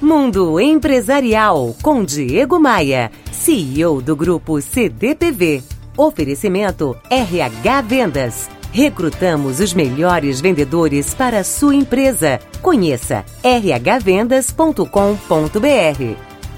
Mundo Empresarial com Diego Maia, CEO do grupo CDPV. Oferecimento RH Vendas. Recrutamos os melhores vendedores para a sua empresa. Conheça rhvendas.com.br.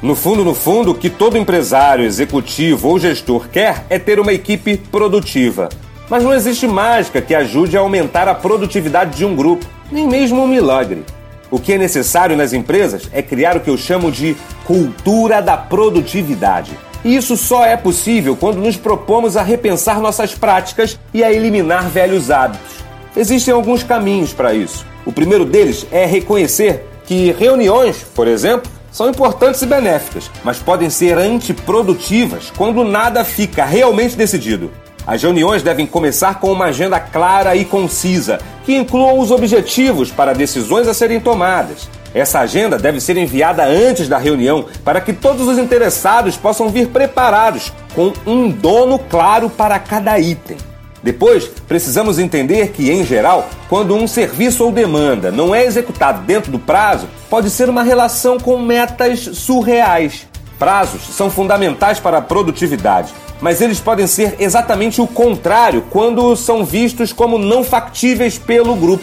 No fundo, no fundo, o que todo empresário, executivo ou gestor quer é ter uma equipe produtiva. Mas não existe mágica que ajude a aumentar a produtividade de um grupo, nem mesmo um milagre. O que é necessário nas empresas é criar o que eu chamo de cultura da produtividade. E isso só é possível quando nos propomos a repensar nossas práticas e a eliminar velhos hábitos. Existem alguns caminhos para isso. O primeiro deles é reconhecer que reuniões, por exemplo, são importantes e benéficas, mas podem ser antiprodutivas quando nada fica realmente decidido. As reuniões devem começar com uma agenda clara e concisa, que inclua os objetivos para decisões a serem tomadas. Essa agenda deve ser enviada antes da reunião para que todos os interessados possam vir preparados, com um dono claro para cada item. Depois, precisamos entender que, em geral, quando um serviço ou demanda não é executado dentro do prazo, pode ser uma relação com metas surreais. Prazos são fundamentais para a produtividade, mas eles podem ser exatamente o contrário quando são vistos como não factíveis pelo grupo.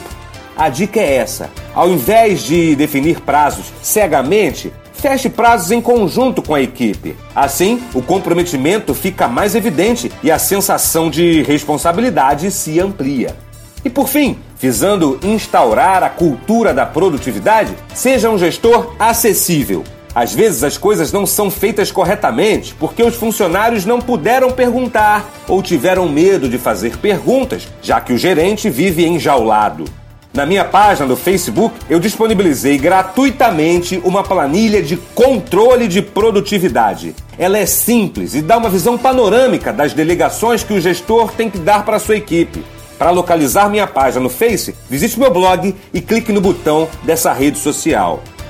A dica é essa: ao invés de definir prazos cegamente, feche prazos em conjunto com a equipe. Assim, o comprometimento fica mais evidente e a sensação de responsabilidade se amplia. E por fim, visando instaurar a cultura da produtividade, seja um gestor acessível às vezes as coisas não são feitas corretamente porque os funcionários não puderam perguntar ou tiveram medo de fazer perguntas, já que o gerente vive enjaulado. Na minha página do Facebook, eu disponibilizei gratuitamente uma planilha de controle de produtividade. Ela é simples e dá uma visão panorâmica das delegações que o gestor tem que dar para sua equipe. Para localizar minha página no Face, visite meu blog e clique no botão dessa rede social